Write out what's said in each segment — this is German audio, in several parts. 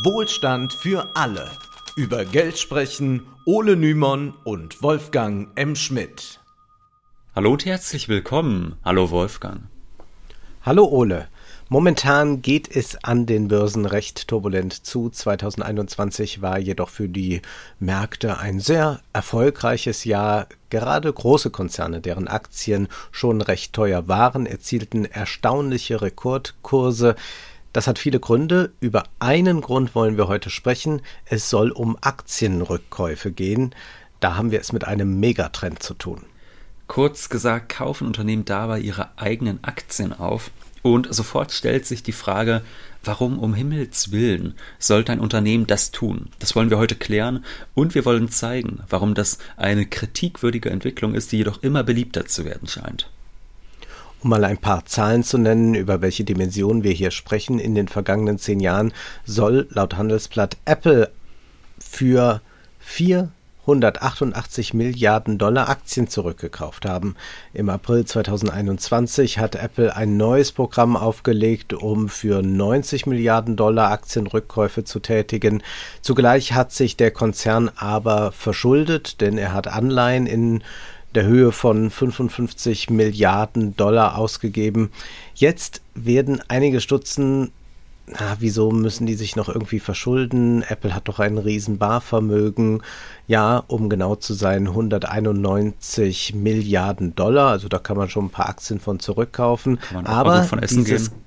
Wohlstand für alle. Über Geld sprechen Ole Nymon und Wolfgang M. Schmidt. Hallo und herzlich willkommen. Hallo Wolfgang. Hallo Ole. Momentan geht es an den Börsen recht turbulent zu. 2021 war jedoch für die Märkte ein sehr erfolgreiches Jahr. Gerade große Konzerne, deren Aktien schon recht teuer waren, erzielten erstaunliche Rekordkurse. Das hat viele Gründe. Über einen Grund wollen wir heute sprechen. Es soll um Aktienrückkäufe gehen. Da haben wir es mit einem Megatrend zu tun. Kurz gesagt, kaufen Unternehmen dabei ihre eigenen Aktien auf und sofort stellt sich die Frage, warum um Himmels willen sollte ein Unternehmen das tun? Das wollen wir heute klären und wir wollen zeigen, warum das eine kritikwürdige Entwicklung ist, die jedoch immer beliebter zu werden scheint. Um mal ein paar Zahlen zu nennen, über welche Dimensionen wir hier sprechen, in den vergangenen zehn Jahren soll laut Handelsblatt Apple für vier 188 Milliarden Dollar Aktien zurückgekauft haben. Im April 2021 hat Apple ein neues Programm aufgelegt, um für 90 Milliarden Dollar Aktienrückkäufe zu tätigen. Zugleich hat sich der Konzern aber verschuldet, denn er hat Anleihen in der Höhe von 55 Milliarden Dollar ausgegeben. Jetzt werden einige stutzen, na, wieso müssen die sich noch irgendwie verschulden? Apple hat doch ein riesen Barvermögen. Ja, um genau zu sein, 191 Milliarden Dollar. Also da kann man schon ein paar Aktien von zurückkaufen. Aber dieses gehen.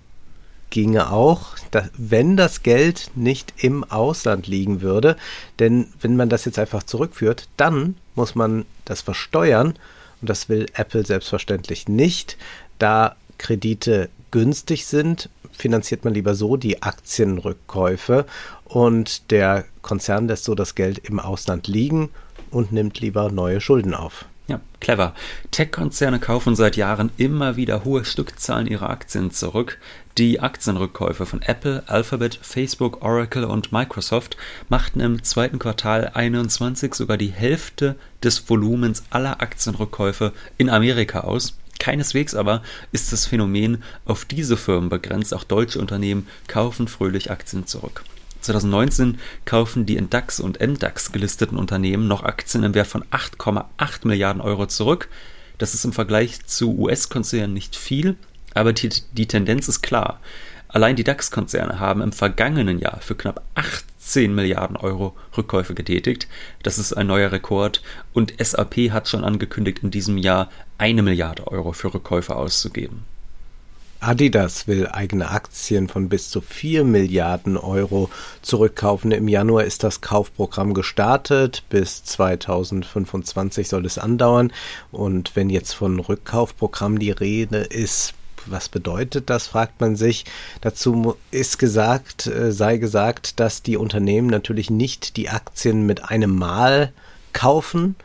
Ginge auch, dass, wenn das Geld nicht im Ausland liegen würde. Denn wenn man das jetzt einfach zurückführt, dann muss man das versteuern. Und das will Apple selbstverständlich nicht. Da Kredite günstig sind, finanziert man lieber so die Aktienrückkäufe und der Konzern lässt so das Geld im Ausland liegen und nimmt lieber neue Schulden auf. Ja, clever. Tech-Konzerne kaufen seit Jahren immer wieder hohe Stückzahlen ihrer Aktien zurück. Die Aktienrückkäufe von Apple, Alphabet, Facebook, Oracle und Microsoft machten im zweiten Quartal 21 sogar die Hälfte des Volumens aller Aktienrückkäufe in Amerika aus. Keineswegs aber ist das Phänomen auf diese Firmen begrenzt. Auch deutsche Unternehmen kaufen fröhlich Aktien zurück. 2019 kaufen die in DAX und MDAX gelisteten Unternehmen noch Aktien im Wert von 8,8 Milliarden Euro zurück. Das ist im Vergleich zu US-Konzernen nicht viel, aber die, die Tendenz ist klar. Allein die DAX-Konzerne haben im vergangenen Jahr für knapp 18 Milliarden Euro Rückkäufe getätigt. Das ist ein neuer Rekord und SAP hat schon angekündigt, in diesem Jahr eine Milliarde Euro für Rückkäufe auszugeben. Adidas will eigene Aktien von bis zu 4 Milliarden Euro zurückkaufen. Im Januar ist das Kaufprogramm gestartet. Bis 2025 soll es andauern. Und wenn jetzt von Rückkaufprogramm die Rede ist, was bedeutet das, fragt man sich. Dazu ist gesagt, äh, sei gesagt, dass die Unternehmen natürlich nicht die Aktien mit einem Mal kaufen.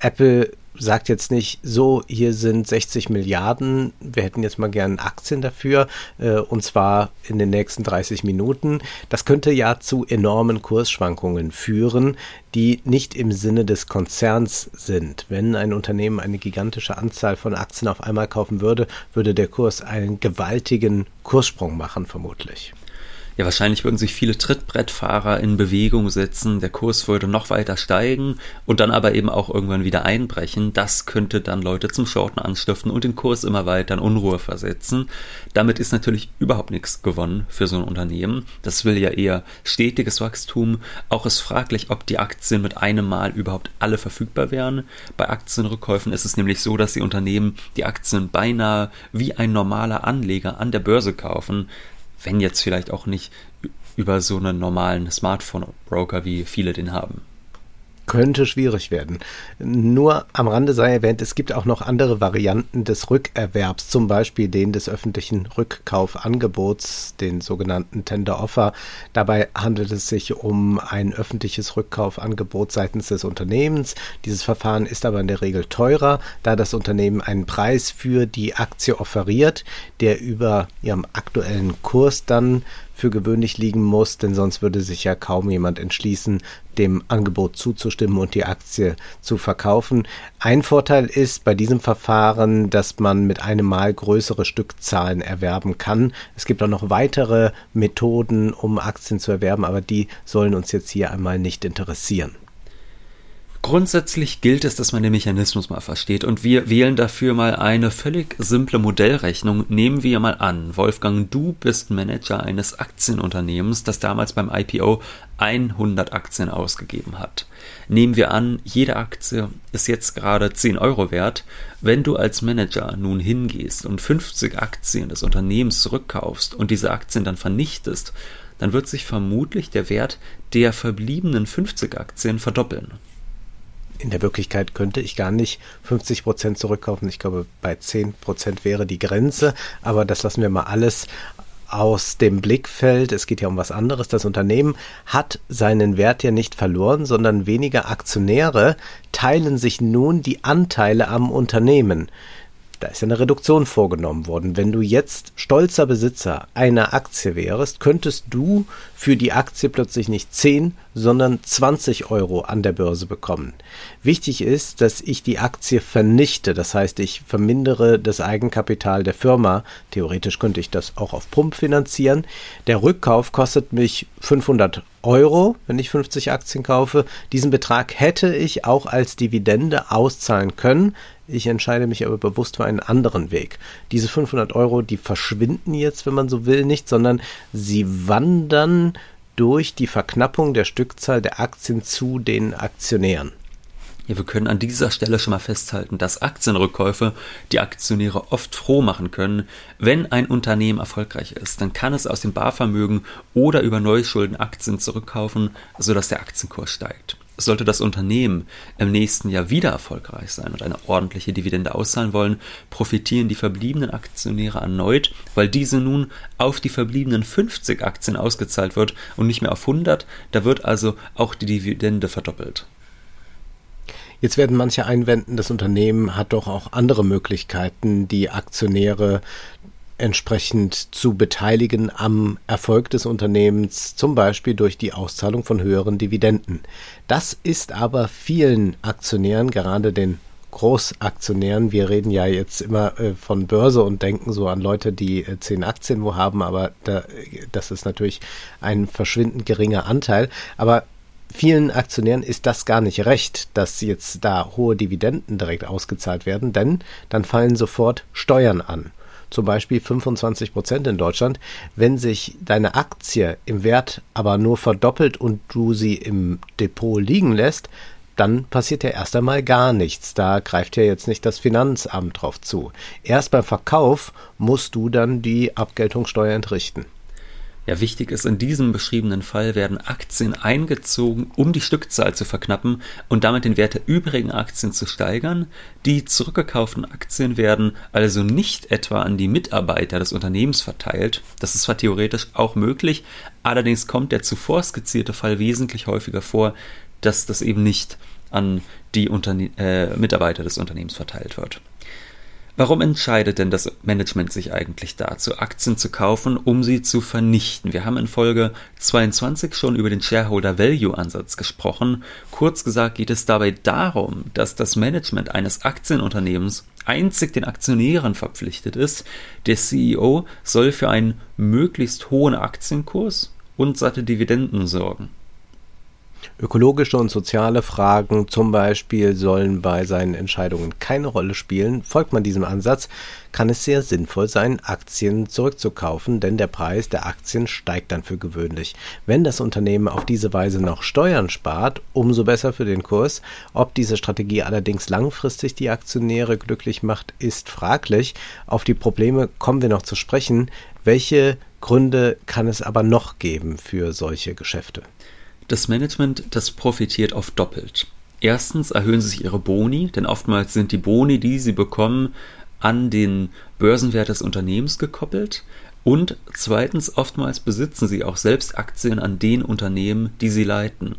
Apple sagt jetzt nicht, so, hier sind 60 Milliarden, wir hätten jetzt mal gern Aktien dafür, äh, und zwar in den nächsten 30 Minuten. Das könnte ja zu enormen Kursschwankungen führen, die nicht im Sinne des Konzerns sind. Wenn ein Unternehmen eine gigantische Anzahl von Aktien auf einmal kaufen würde, würde der Kurs einen gewaltigen Kurssprung machen, vermutlich. Ja, wahrscheinlich würden sich viele Trittbrettfahrer in Bewegung setzen, der Kurs würde noch weiter steigen und dann aber eben auch irgendwann wieder einbrechen. Das könnte dann Leute zum Shorten anstiften und den Kurs immer weiter in Unruhe versetzen. Damit ist natürlich überhaupt nichts gewonnen für so ein Unternehmen. Das will ja eher stetiges Wachstum. Auch ist fraglich, ob die Aktien mit einem Mal überhaupt alle verfügbar wären. Bei Aktienrückkäufen ist es nämlich so, dass die Unternehmen die Aktien beinahe wie ein normaler Anleger an der Börse kaufen wenn jetzt vielleicht auch nicht über so einen normalen Smartphone-Broker, wie viele den haben könnte schwierig werden. Nur am Rande sei erwähnt, es gibt auch noch andere Varianten des Rückerwerbs, zum Beispiel den des öffentlichen Rückkaufangebots, den sogenannten Tender Offer. Dabei handelt es sich um ein öffentliches Rückkaufangebot seitens des Unternehmens. Dieses Verfahren ist aber in der Regel teurer, da das Unternehmen einen Preis für die Aktie offeriert, der über ihrem aktuellen Kurs dann für gewöhnlich liegen muss, denn sonst würde sich ja kaum jemand entschließen, dem Angebot zuzustimmen und die Aktie zu verkaufen. Ein Vorteil ist bei diesem Verfahren, dass man mit einem Mal größere Stückzahlen erwerben kann. Es gibt auch noch weitere Methoden, um Aktien zu erwerben, aber die sollen uns jetzt hier einmal nicht interessieren. Grundsätzlich gilt es, dass man den Mechanismus mal versteht und wir wählen dafür mal eine völlig simple Modellrechnung. Nehmen wir mal an, Wolfgang, du bist Manager eines Aktienunternehmens, das damals beim IPO 100 Aktien ausgegeben hat. Nehmen wir an, jede Aktie ist jetzt gerade 10 Euro wert. Wenn du als Manager nun hingehst und 50 Aktien des Unternehmens zurückkaufst und diese Aktien dann vernichtest, dann wird sich vermutlich der Wert der verbliebenen 50 Aktien verdoppeln in der Wirklichkeit könnte ich gar nicht 50 Prozent zurückkaufen. Ich glaube, bei 10 Prozent wäre die Grenze. Aber das lassen wir mal alles aus dem Blickfeld. Es geht ja um was anderes. Das Unternehmen hat seinen Wert ja nicht verloren, sondern weniger Aktionäre teilen sich nun die Anteile am Unternehmen. Da ist eine Reduktion vorgenommen worden. Wenn du jetzt stolzer Besitzer einer Aktie wärst, könntest du für die Aktie plötzlich nicht 10, sondern 20 Euro an der Börse bekommen. Wichtig ist, dass ich die Aktie vernichte. Das heißt, ich vermindere das Eigenkapital der Firma. Theoretisch könnte ich das auch auf Pump finanzieren. Der Rückkauf kostet mich 500 Euro, wenn ich 50 Aktien kaufe. Diesen Betrag hätte ich auch als Dividende auszahlen können. Ich entscheide mich aber bewusst für einen anderen Weg. Diese 500 Euro, die verschwinden jetzt, wenn man so will, nicht, sondern sie wandern durch die Verknappung der Stückzahl der Aktien zu den Aktionären. Ja, wir können an dieser Stelle schon mal festhalten, dass Aktienrückkäufe die Aktionäre oft froh machen können. Wenn ein Unternehmen erfolgreich ist, dann kann es aus dem Barvermögen oder über Neuschulden Aktien zurückkaufen, sodass der Aktienkurs steigt. Sollte das Unternehmen im nächsten Jahr wieder erfolgreich sein und eine ordentliche Dividende auszahlen wollen, profitieren die verbliebenen Aktionäre erneut, weil diese nun auf die verbliebenen 50 Aktien ausgezahlt wird und nicht mehr auf 100. Da wird also auch die Dividende verdoppelt. Jetzt werden manche einwenden, das Unternehmen hat doch auch andere Möglichkeiten, die Aktionäre entsprechend zu beteiligen am Erfolg des Unternehmens, zum Beispiel durch die Auszahlung von höheren Dividenden. Das ist aber vielen Aktionären, gerade den Großaktionären, wir reden ja jetzt immer äh, von Börse und denken so an Leute, die äh, zehn Aktien wo haben, aber da, das ist natürlich ein verschwindend geringer Anteil. Aber vielen Aktionären ist das gar nicht recht, dass jetzt da hohe Dividenden direkt ausgezahlt werden, denn dann fallen sofort Steuern an zum Beispiel 25 Prozent in Deutschland. Wenn sich deine Aktie im Wert aber nur verdoppelt und du sie im Depot liegen lässt, dann passiert ja erst einmal gar nichts. Da greift ja jetzt nicht das Finanzamt drauf zu. Erst beim Verkauf musst du dann die Abgeltungssteuer entrichten. Ja, wichtig ist, in diesem beschriebenen Fall werden Aktien eingezogen, um die Stückzahl zu verknappen und damit den Wert der übrigen Aktien zu steigern. Die zurückgekauften Aktien werden also nicht etwa an die Mitarbeiter des Unternehmens verteilt. Das ist zwar theoretisch auch möglich, allerdings kommt der zuvor skizzierte Fall wesentlich häufiger vor, dass das eben nicht an die Unterne äh, Mitarbeiter des Unternehmens verteilt wird. Warum entscheidet denn das Management sich eigentlich dazu, Aktien zu kaufen, um sie zu vernichten? Wir haben in Folge 22 schon über den Shareholder Value Ansatz gesprochen. Kurz gesagt geht es dabei darum, dass das Management eines Aktienunternehmens einzig den Aktionären verpflichtet ist. Der CEO soll für einen möglichst hohen Aktienkurs und satte Dividenden sorgen. Ökologische und soziale Fragen zum Beispiel sollen bei seinen Entscheidungen keine Rolle spielen. Folgt man diesem Ansatz, kann es sehr sinnvoll sein, Aktien zurückzukaufen, denn der Preis der Aktien steigt dann für gewöhnlich. Wenn das Unternehmen auf diese Weise noch Steuern spart, umso besser für den Kurs. Ob diese Strategie allerdings langfristig die Aktionäre glücklich macht, ist fraglich. Auf die Probleme kommen wir noch zu sprechen. Welche Gründe kann es aber noch geben für solche Geschäfte? Das Management, das profitiert oft doppelt. Erstens erhöhen sich ihre Boni, denn oftmals sind die Boni, die sie bekommen, an den Börsenwert des Unternehmens gekoppelt. Und zweitens, oftmals besitzen sie auch selbst Aktien an den Unternehmen, die sie leiten.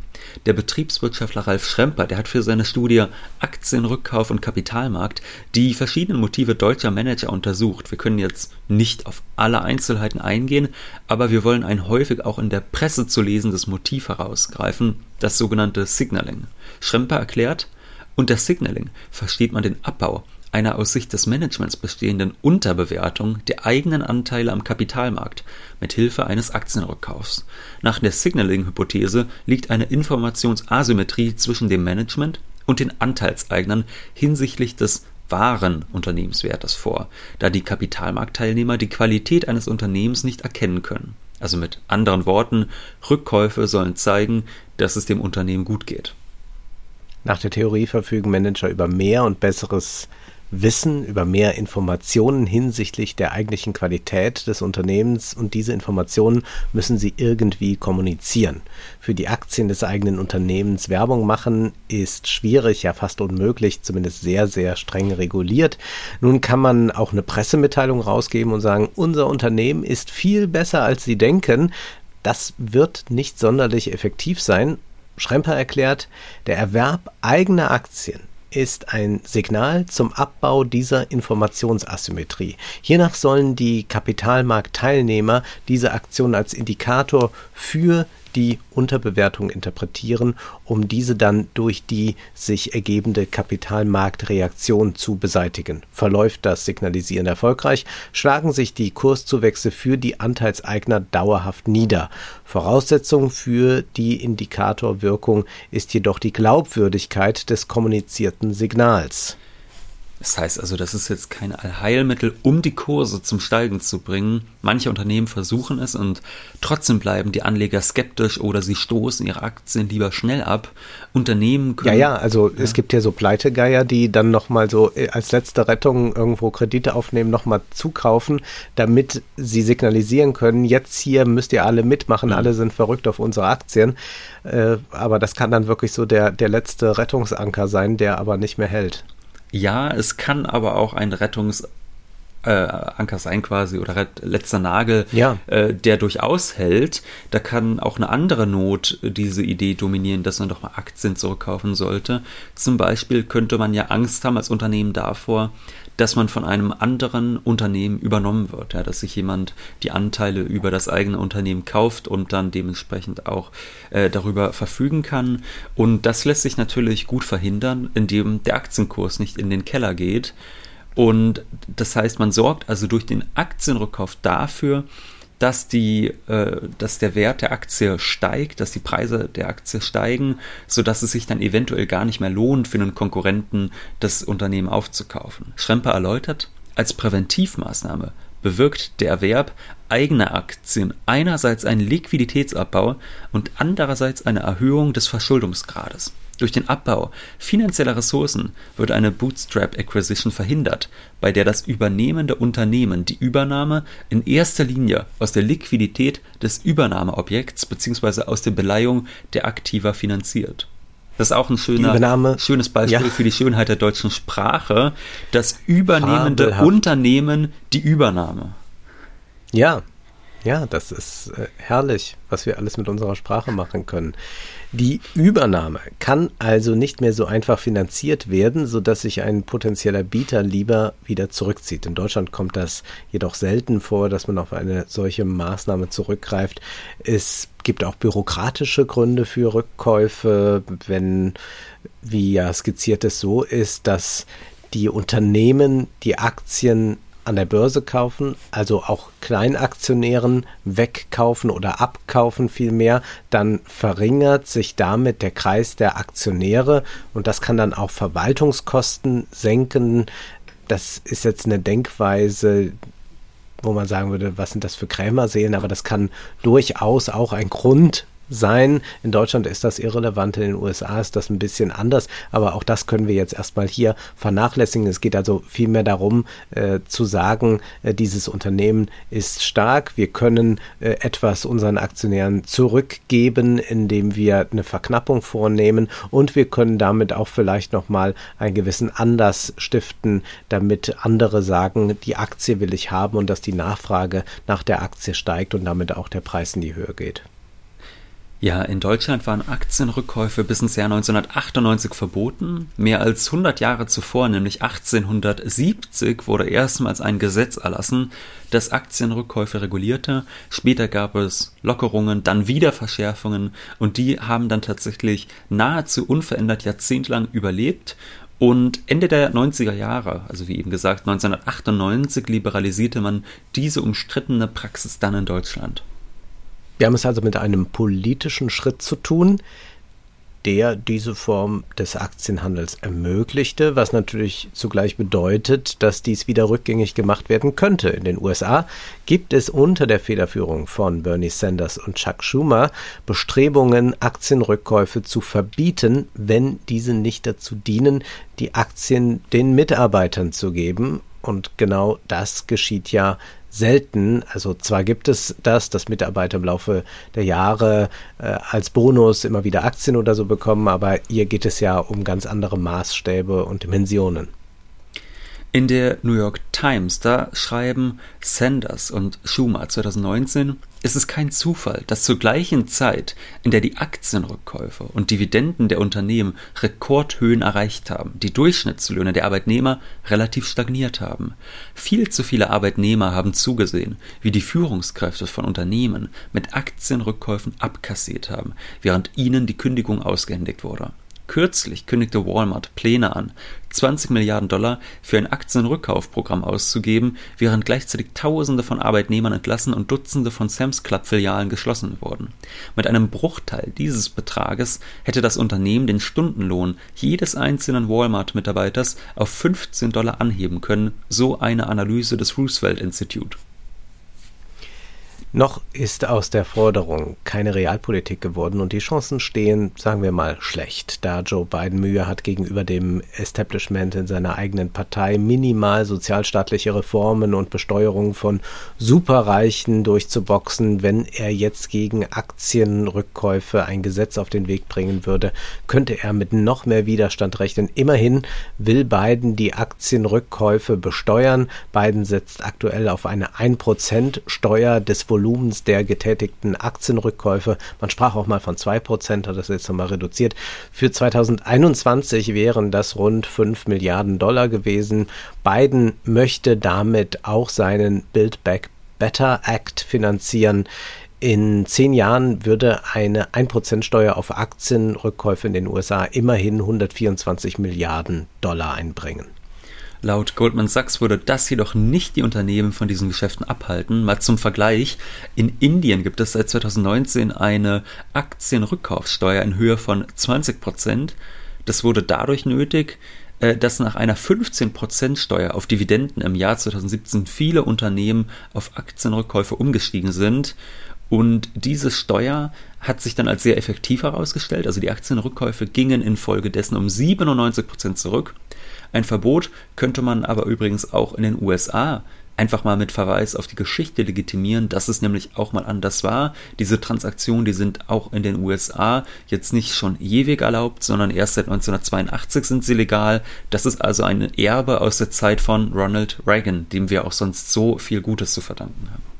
Der Betriebswirtschaftler Ralf Schremper, der hat für seine Studie Aktienrückkauf und Kapitalmarkt die verschiedenen Motive deutscher Manager untersucht. Wir können jetzt nicht auf alle Einzelheiten eingehen, aber wir wollen ein häufig auch in der Presse zu lesendes Motiv herausgreifen, das sogenannte Signaling. Schremper erklärt, unter Signaling versteht man den Abbau einer aus Sicht des Managements bestehenden Unterbewertung der eigenen Anteile am Kapitalmarkt mit Hilfe eines Aktienrückkaufs. Nach der Signaling-Hypothese liegt eine Informationsasymmetrie zwischen dem Management und den Anteilseignern hinsichtlich des wahren Unternehmenswertes vor, da die Kapitalmarktteilnehmer die Qualität eines Unternehmens nicht erkennen können. Also mit anderen Worten, Rückkäufe sollen zeigen, dass es dem Unternehmen gut geht. Nach der Theorie verfügen Manager über mehr und besseres Wissen, über mehr Informationen hinsichtlich der eigentlichen Qualität des Unternehmens und diese Informationen müssen sie irgendwie kommunizieren. Für die Aktien des eigenen Unternehmens Werbung machen ist schwierig, ja fast unmöglich, zumindest sehr, sehr streng reguliert. Nun kann man auch eine Pressemitteilung rausgeben und sagen, unser Unternehmen ist viel besser als Sie denken. Das wird nicht sonderlich effektiv sein. Schremper erklärt, der Erwerb eigener Aktien ist ein Signal zum Abbau dieser Informationsasymmetrie. Hiernach sollen die Kapitalmarktteilnehmer diese Aktion als Indikator für die Unterbewertung interpretieren, um diese dann durch die sich ergebende Kapitalmarktreaktion zu beseitigen. Verläuft das Signalisieren erfolgreich, schlagen sich die Kurszuwächse für die Anteilseigner dauerhaft nieder. Voraussetzung für die Indikatorwirkung ist jedoch die Glaubwürdigkeit des kommunizierten Signals. Das heißt also, das ist jetzt kein Allheilmittel, um die Kurse zum Steigen zu bringen. Manche Unternehmen versuchen es und trotzdem bleiben die Anleger skeptisch oder sie stoßen ihre Aktien lieber schnell ab. Unternehmen können. Ja, ja, also ja. es gibt ja so Pleitegeier, die dann nochmal so äh, als letzte Rettung irgendwo Kredite aufnehmen, nochmal zukaufen, damit sie signalisieren können, jetzt hier müsst ihr alle mitmachen, mhm. alle sind verrückt auf unsere Aktien. Äh, aber das kann dann wirklich so der, der letzte Rettungsanker sein, der aber nicht mehr hält. Ja, es kann aber auch ein Rettungsanker äh, sein quasi oder letzter Nagel, ja. äh, der durchaus hält. Da kann auch eine andere Not diese Idee dominieren, dass man doch mal Aktien zurückkaufen sollte. Zum Beispiel könnte man ja Angst haben als Unternehmen davor, dass man von einem anderen Unternehmen übernommen wird, ja, dass sich jemand die Anteile über das eigene Unternehmen kauft und dann dementsprechend auch äh, darüber verfügen kann. Und das lässt sich natürlich gut verhindern, indem der Aktienkurs nicht in den Keller geht. Und das heißt, man sorgt also durch den Aktienrückkauf dafür, dass, die, äh, dass der Wert der Aktie steigt, dass die Preise der Aktie steigen, sodass es sich dann eventuell gar nicht mehr lohnt, für einen Konkurrenten das Unternehmen aufzukaufen. Schremper erläutert, als Präventivmaßnahme bewirkt der Erwerb eigener Aktien einerseits einen Liquiditätsabbau und andererseits eine Erhöhung des Verschuldungsgrades. Durch den Abbau finanzieller Ressourcen wird eine Bootstrap Acquisition verhindert, bei der das übernehmende Unternehmen die Übernahme in erster Linie aus der Liquidität des Übernahmeobjekts bzw. aus der Beleihung der Aktiva finanziert. Das ist auch ein schöner, schönes Beispiel ja. für die Schönheit der deutschen Sprache. Das übernehmende Fabelhaft. Unternehmen, die Übernahme. Ja, ja, das ist äh, herrlich, was wir alles mit unserer Sprache machen können. Die Übernahme kann also nicht mehr so einfach finanziert werden, sodass sich ein potenzieller Bieter lieber wieder zurückzieht. In Deutschland kommt das jedoch selten vor, dass man auf eine solche Maßnahme zurückgreift. Es gibt auch bürokratische Gründe für Rückkäufe, wenn, wie ja skizziert es so ist, dass die Unternehmen die Aktien an der Börse kaufen, also auch Kleinaktionären wegkaufen oder abkaufen vielmehr, dann verringert sich damit der Kreis der Aktionäre und das kann dann auch Verwaltungskosten senken. Das ist jetzt eine Denkweise, wo man sagen würde, was sind das für Krämerseelen, aber das kann durchaus auch ein Grund sein. In Deutschland ist das irrelevant, in den USA ist das ein bisschen anders, aber auch das können wir jetzt erstmal hier vernachlässigen. Es geht also vielmehr darum äh, zu sagen, äh, dieses Unternehmen ist stark, wir können äh, etwas unseren Aktionären zurückgeben, indem wir eine Verknappung vornehmen und wir können damit auch vielleicht nochmal einen gewissen Anlass stiften, damit andere sagen, die Aktie will ich haben und dass die Nachfrage nach der Aktie steigt und damit auch der Preis in die Höhe geht. Ja, in Deutschland waren Aktienrückkäufe bis ins Jahr 1998 verboten. Mehr als 100 Jahre zuvor, nämlich 1870, wurde erstmals ein Gesetz erlassen, das Aktienrückkäufe regulierte. Später gab es Lockerungen, dann wieder Verschärfungen und die haben dann tatsächlich nahezu unverändert jahrzehntelang überlebt. Und Ende der 90er Jahre, also wie eben gesagt 1998, liberalisierte man diese umstrittene Praxis dann in Deutschland. Wir haben es also mit einem politischen Schritt zu tun, der diese Form des Aktienhandels ermöglichte, was natürlich zugleich bedeutet, dass dies wieder rückgängig gemacht werden könnte. In den USA gibt es unter der Federführung von Bernie Sanders und Chuck Schumer Bestrebungen, Aktienrückkäufe zu verbieten, wenn diese nicht dazu dienen, die Aktien den Mitarbeitern zu geben. Und genau das geschieht ja selten. Also zwar gibt es das, dass Mitarbeiter im Laufe der Jahre äh, als Bonus immer wieder Aktien oder so bekommen, aber hier geht es ja um ganz andere Maßstäbe und Dimensionen. In der New York Times, da schreiben Sanders und Schumer 2019, es ist kein Zufall, dass zur gleichen Zeit, in der die Aktienrückkäufe und Dividenden der Unternehmen Rekordhöhen erreicht haben, die Durchschnittslöhne der Arbeitnehmer relativ stagniert haben. Viel zu viele Arbeitnehmer haben zugesehen, wie die Führungskräfte von Unternehmen mit Aktienrückkäufen abkassiert haben, während ihnen die Kündigung ausgehändigt wurde. Kürzlich kündigte Walmart Pläne an, 20 Milliarden Dollar für ein Aktienrückkaufprogramm auszugeben, während gleichzeitig Tausende von Arbeitnehmern entlassen und Dutzende von Sam's Club Filialen geschlossen wurden. Mit einem Bruchteil dieses Betrages hätte das Unternehmen den Stundenlohn jedes einzelnen Walmart-Mitarbeiters auf 15 Dollar anheben können, so eine Analyse des Roosevelt Institute. Noch ist aus der Forderung keine Realpolitik geworden und die Chancen stehen, sagen wir mal, schlecht, da Joe Biden Mühe hat, gegenüber dem Establishment in seiner eigenen Partei minimal sozialstaatliche Reformen und Besteuerung von Superreichen durchzuboxen. Wenn er jetzt gegen Aktienrückkäufe ein Gesetz auf den Weg bringen würde, könnte er mit noch mehr Widerstand rechnen. Immerhin will Biden die Aktienrückkäufe besteuern. Biden setzt aktuell auf eine 1% Steuer des Volumens Volumens der getätigten Aktienrückkäufe. Man sprach auch mal von 2%, hat das jetzt nochmal reduziert. Für 2021 wären das rund 5 Milliarden Dollar gewesen. Biden möchte damit auch seinen Build Back Better Act finanzieren. In zehn Jahren würde eine 1% Steuer auf Aktienrückkäufe in den USA immerhin 124 Milliarden Dollar einbringen. Laut Goldman Sachs würde das jedoch nicht die Unternehmen von diesen Geschäften abhalten. Mal zum Vergleich, in Indien gibt es seit 2019 eine Aktienrückkaufssteuer in Höhe von 20 Prozent. Das wurde dadurch nötig, äh, dass nach einer 15% Steuer auf Dividenden im Jahr 2017 viele Unternehmen auf Aktienrückkäufe umgestiegen sind. Und diese Steuer hat sich dann als sehr effektiv herausgestellt. Also die Aktienrückkäufe gingen infolgedessen um 97% zurück. Ein Verbot könnte man aber übrigens auch in den USA einfach mal mit Verweis auf die Geschichte legitimieren, dass es nämlich auch mal anders war. Diese Transaktionen, die sind auch in den USA jetzt nicht schon ewig erlaubt, sondern erst seit 1982 sind sie legal. Das ist also ein Erbe aus der Zeit von Ronald Reagan, dem wir auch sonst so viel Gutes zu verdanken haben.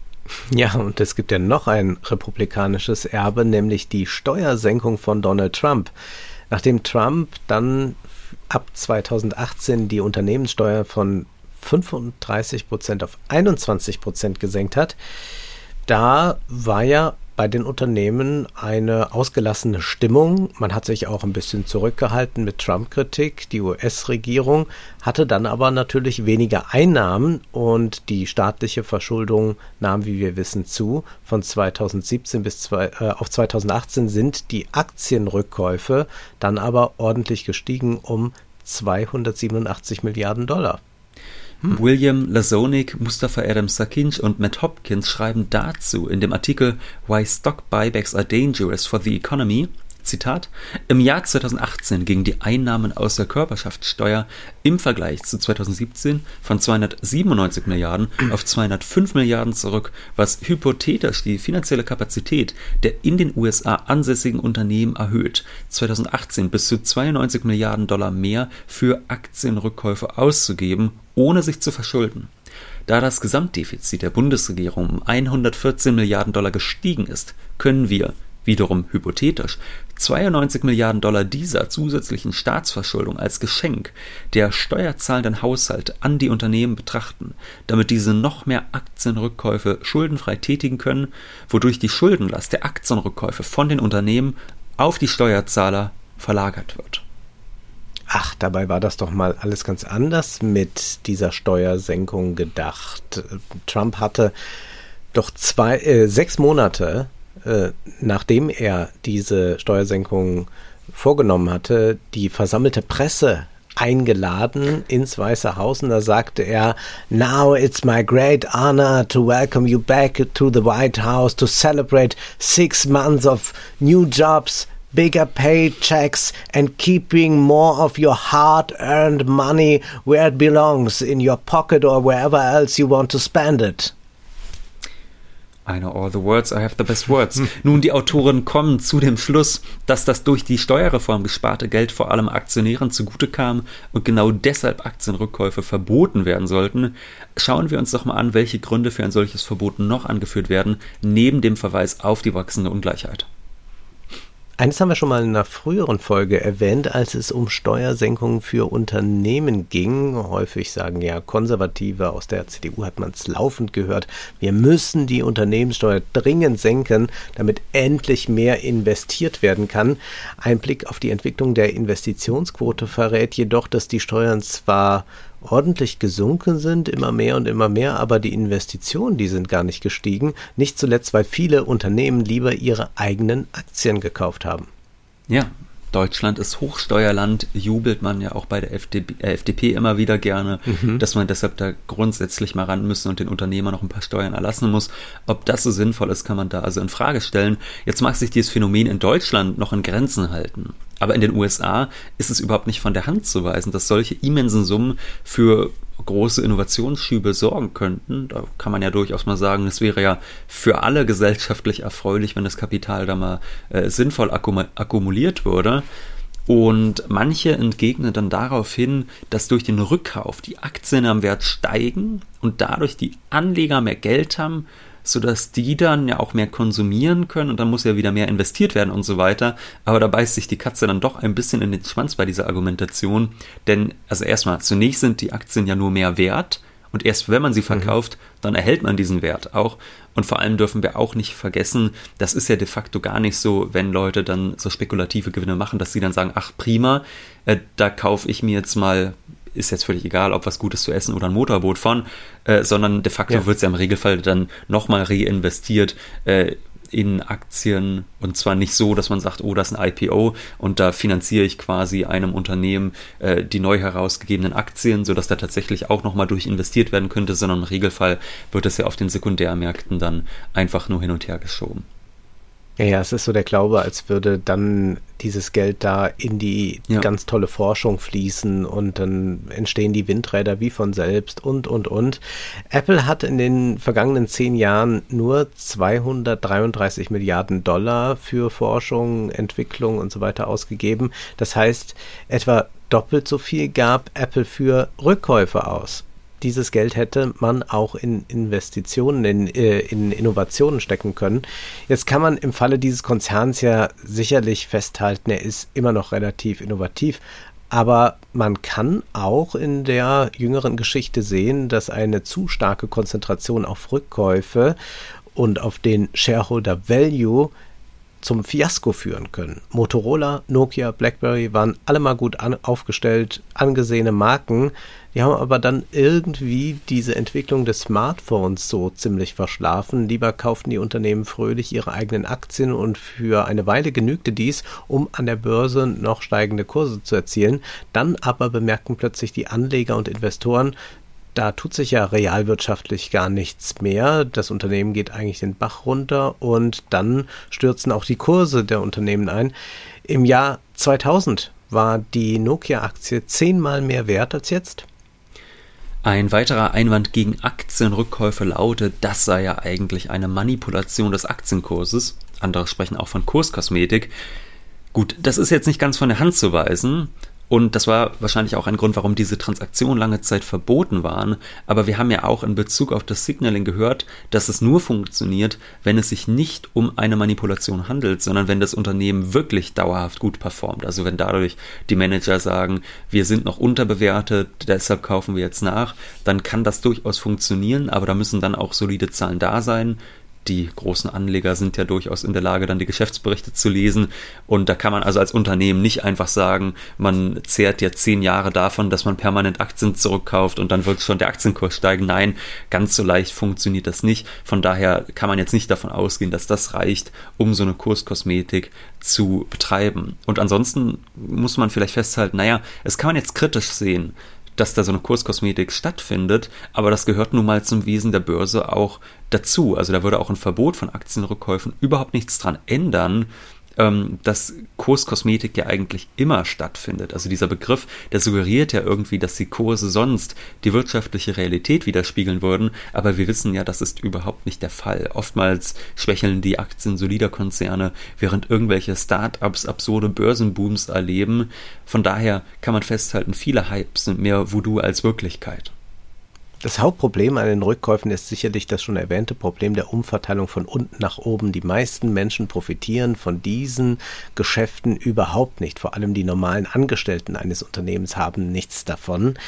Ja, und es gibt ja noch ein republikanisches Erbe, nämlich die Steuersenkung von Donald Trump. Nachdem Trump dann ab 2018 die Unternehmenssteuer von 35 Prozent auf 21 Prozent gesenkt hat, da war ja bei den Unternehmen eine ausgelassene Stimmung. Man hat sich auch ein bisschen zurückgehalten mit Trump-Kritik. Die US-Regierung hatte dann aber natürlich weniger Einnahmen und die staatliche Verschuldung nahm, wie wir wissen, zu. Von 2017 bis zwei, äh, auf 2018 sind die Aktienrückkäufe dann aber ordentlich gestiegen um 287 Milliarden Dollar. Hm. William Lasonik, Mustafa Adams Sakinch und Matt Hopkins schreiben dazu in dem Artikel Why Stock Buybacks Are Dangerous for the Economy Zitat, im Jahr 2018 gingen die Einnahmen aus der Körperschaftssteuer im Vergleich zu 2017 von 297 Milliarden auf 205 Milliarden zurück, was hypothetisch die finanzielle Kapazität der in den USA ansässigen Unternehmen erhöht, 2018 bis zu 92 Milliarden Dollar mehr für Aktienrückkäufe auszugeben, ohne sich zu verschulden. Da das Gesamtdefizit der Bundesregierung um 114 Milliarden Dollar gestiegen ist, können wir, wiederum hypothetisch, 92 Milliarden Dollar dieser zusätzlichen Staatsverschuldung als Geschenk der steuerzahlenden Haushalte an die Unternehmen betrachten, damit diese noch mehr Aktienrückkäufe schuldenfrei tätigen können, wodurch die Schuldenlast der Aktienrückkäufe von den Unternehmen auf die Steuerzahler verlagert wird. Ach, dabei war das doch mal alles ganz anders mit dieser Steuersenkung gedacht. Trump hatte doch zwei, äh, sechs Monate äh, nachdem er diese Steuersenkung vorgenommen hatte, die versammelte Presse eingeladen ins Weiße Haus und da sagte er, Now it's my great honor to welcome you back to the White House to celebrate six months of new jobs, bigger paychecks and keeping more of your hard-earned money where it belongs, in your pocket or wherever else you want to spend it. I know all the words, I have the best words. Nun, die Autoren kommen zu dem Schluss, dass das durch die Steuerreform gesparte Geld vor allem Aktionären zugute kam und genau deshalb Aktienrückkäufe verboten werden sollten. Schauen wir uns doch mal an, welche Gründe für ein solches Verbot noch angeführt werden, neben dem Verweis auf die wachsende Ungleichheit. Eines haben wir schon mal in einer früheren Folge erwähnt, als es um Steuersenkungen für Unternehmen ging. Häufig sagen ja Konservative aus der CDU hat man es laufend gehört. Wir müssen die Unternehmenssteuer dringend senken, damit endlich mehr investiert werden kann. Ein Blick auf die Entwicklung der Investitionsquote verrät jedoch, dass die Steuern zwar ordentlich gesunken sind, immer mehr und immer mehr, aber die Investitionen, die sind gar nicht gestiegen, nicht zuletzt, weil viele Unternehmen lieber ihre eigenen Aktien gekauft haben. Ja, Deutschland ist Hochsteuerland, jubelt man ja auch bei der FDP, äh, FDP immer wieder gerne, mhm. dass man deshalb da grundsätzlich mal ran müssen und den Unternehmer noch ein paar Steuern erlassen muss. Ob das so sinnvoll ist, kann man da also in Frage stellen. Jetzt mag sich dieses Phänomen in Deutschland noch in Grenzen halten. Aber in den USA ist es überhaupt nicht von der Hand zu weisen, dass solche immensen Summen für große Innovationsschübe sorgen könnten. Da kann man ja durchaus mal sagen, es wäre ja für alle gesellschaftlich erfreulich, wenn das Kapital da mal äh, sinnvoll akkumuliert würde. Und manche entgegnen dann darauf hin, dass durch den Rückkauf die Aktien am Wert steigen und dadurch die Anleger mehr Geld haben, sodass die dann ja auch mehr konsumieren können und dann muss ja wieder mehr investiert werden und so weiter. Aber da beißt sich die Katze dann doch ein bisschen in den Schwanz bei dieser Argumentation. Denn, also erstmal, zunächst sind die Aktien ja nur mehr wert und erst wenn man sie mhm. verkauft, mhm. dann erhält man diesen Wert auch. Und vor allem dürfen wir auch nicht vergessen, das ist ja de facto gar nicht so, wenn Leute dann so spekulative Gewinne machen, dass sie dann sagen, ach prima, äh, da kaufe ich mir jetzt mal ist jetzt völlig egal, ob was Gutes zu essen oder ein Motorboot von, äh, sondern de facto ja. wird es ja im Regelfall dann nochmal reinvestiert äh, in Aktien und zwar nicht so, dass man sagt, oh, das ist ein IPO und da finanziere ich quasi einem Unternehmen äh, die neu herausgegebenen Aktien, sodass da tatsächlich auch nochmal durch investiert werden könnte, sondern im Regelfall wird es ja auf den Sekundärmärkten dann einfach nur hin und her geschoben. Ja, ja, es ist so der Glaube, als würde dann dieses Geld da in die ja. ganz tolle Forschung fließen und dann entstehen die Windräder wie von selbst und, und, und. Apple hat in den vergangenen zehn Jahren nur 233 Milliarden Dollar für Forschung, Entwicklung und so weiter ausgegeben. Das heißt, etwa doppelt so viel gab Apple für Rückkäufe aus dieses Geld hätte man auch in Investitionen, in, äh, in Innovationen stecken können. Jetzt kann man im Falle dieses Konzerns ja sicherlich festhalten, er ist immer noch relativ innovativ, aber man kann auch in der jüngeren Geschichte sehen, dass eine zu starke Konzentration auf Rückkäufe und auf den Shareholder Value zum Fiasko führen können. Motorola, Nokia, BlackBerry waren alle mal gut an, aufgestellt, angesehene Marken. Die haben aber dann irgendwie diese Entwicklung des Smartphones so ziemlich verschlafen. Lieber kauften die Unternehmen fröhlich ihre eigenen Aktien und für eine Weile genügte dies, um an der Börse noch steigende Kurse zu erzielen. Dann aber bemerkten plötzlich die Anleger und Investoren, da tut sich ja realwirtschaftlich gar nichts mehr. Das Unternehmen geht eigentlich den Bach runter und dann stürzen auch die Kurse der Unternehmen ein. Im Jahr 2000 war die Nokia-Aktie zehnmal mehr wert als jetzt. Ein weiterer Einwand gegen Aktienrückkäufe lautet, das sei ja eigentlich eine Manipulation des Aktienkurses. Andere sprechen auch von Kurskosmetik. Gut, das ist jetzt nicht ganz von der Hand zu weisen. Und das war wahrscheinlich auch ein Grund, warum diese Transaktionen lange Zeit verboten waren. Aber wir haben ja auch in Bezug auf das Signaling gehört, dass es nur funktioniert, wenn es sich nicht um eine Manipulation handelt, sondern wenn das Unternehmen wirklich dauerhaft gut performt. Also wenn dadurch die Manager sagen, wir sind noch unterbewertet, deshalb kaufen wir jetzt nach, dann kann das durchaus funktionieren, aber da müssen dann auch solide Zahlen da sein die großen Anleger sind ja durchaus in der Lage, dann die Geschäftsberichte zu lesen. Und da kann man also als Unternehmen nicht einfach sagen, man zehrt jetzt zehn Jahre davon, dass man permanent Aktien zurückkauft und dann wird schon der Aktienkurs steigen. Nein, ganz so leicht funktioniert das nicht. Von daher kann man jetzt nicht davon ausgehen, dass das reicht, um so eine Kurskosmetik zu betreiben. Und ansonsten muss man vielleicht festhalten, naja, es kann man jetzt kritisch sehen dass da so eine Kurskosmetik stattfindet, aber das gehört nun mal zum Wesen der Börse auch dazu. Also da würde auch ein Verbot von Aktienrückkäufen überhaupt nichts dran ändern, ähm, dass Kurskosmetik ja eigentlich immer stattfindet. Also dieser Begriff, der suggeriert ja irgendwie, dass die Kurse sonst die wirtschaftliche Realität widerspiegeln würden, aber wir wissen ja, das ist überhaupt nicht der Fall. Oftmals schwächeln die Aktien solider Konzerne, während irgendwelche Start-ups absurde Börsenbooms erleben. Von daher kann man festhalten, viele Hypes sind mehr Voodoo als Wirklichkeit. Das Hauptproblem an den Rückkäufen ist sicherlich das schon erwähnte Problem der Umverteilung von unten nach oben. Die meisten Menschen profitieren von diesen Geschäften überhaupt nicht. Vor allem die normalen Angestellten eines Unternehmens haben nichts davon.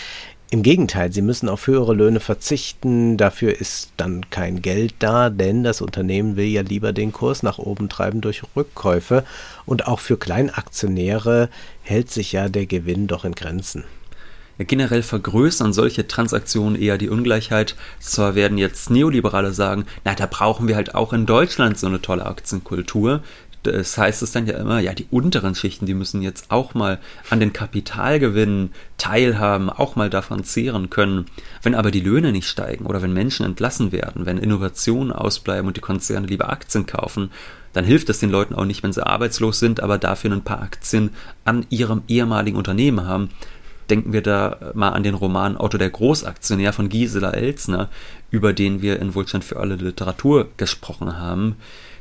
Im Gegenteil, sie müssen auf höhere Löhne verzichten, dafür ist dann kein Geld da, denn das Unternehmen will ja lieber den Kurs nach oben treiben durch Rückkäufe und auch für Kleinaktionäre hält sich ja der Gewinn doch in Grenzen. Generell vergrößern solche Transaktionen eher die Ungleichheit. Zwar werden jetzt Neoliberale sagen, na, da brauchen wir halt auch in Deutschland so eine tolle Aktienkultur. Das heißt es dann ja immer, ja, die unteren Schichten, die müssen jetzt auch mal an den Kapitalgewinnen teilhaben, auch mal davon zehren können. Wenn aber die Löhne nicht steigen oder wenn Menschen entlassen werden, wenn Innovationen ausbleiben und die Konzerne lieber Aktien kaufen, dann hilft es den Leuten auch nicht, wenn sie arbeitslos sind, aber dafür ein paar Aktien an ihrem ehemaligen Unternehmen haben, denken wir da mal an den Roman Otto der Großaktionär von Gisela Elsner, über den wir in Wohlstand für alle Literatur gesprochen haben.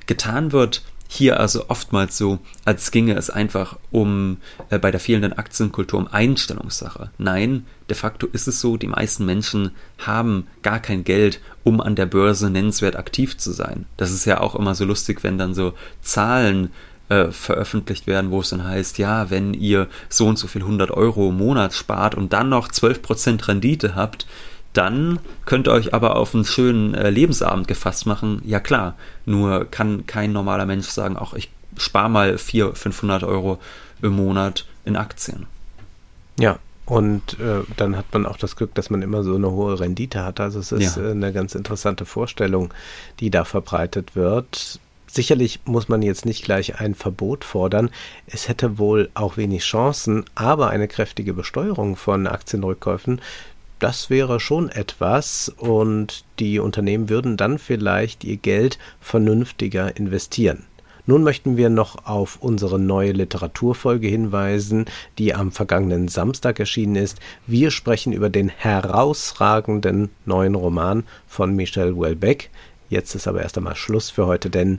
Getan wird hier also oftmals so, als ginge es einfach um äh, bei der fehlenden Aktienkultur um Einstellungssache. Nein, de facto ist es so, die meisten Menschen haben gar kein Geld, um an der Börse nennenswert aktiv zu sein. Das ist ja auch immer so lustig, wenn dann so Zahlen äh, veröffentlicht werden, wo es dann heißt, ja, wenn ihr so und so viel 100 Euro im Monat spart und dann noch 12% Rendite habt, dann könnt ihr euch aber auf einen schönen äh, Lebensabend gefasst machen. Ja klar, nur kann kein normaler Mensch sagen, auch ich spare mal 400, 500 Euro im Monat in Aktien. Ja, und äh, dann hat man auch das Glück, dass man immer so eine hohe Rendite hat. Also es ist ja. äh, eine ganz interessante Vorstellung, die da verbreitet wird. Sicherlich muss man jetzt nicht gleich ein Verbot fordern. Es hätte wohl auch wenig Chancen, aber eine kräftige Besteuerung von Aktienrückkäufen, das wäre schon etwas und die Unternehmen würden dann vielleicht ihr Geld vernünftiger investieren. Nun möchten wir noch auf unsere neue Literaturfolge hinweisen, die am vergangenen Samstag erschienen ist. Wir sprechen über den herausragenden neuen Roman von Michel Houellebecq. Jetzt ist aber erst einmal Schluss für heute, denn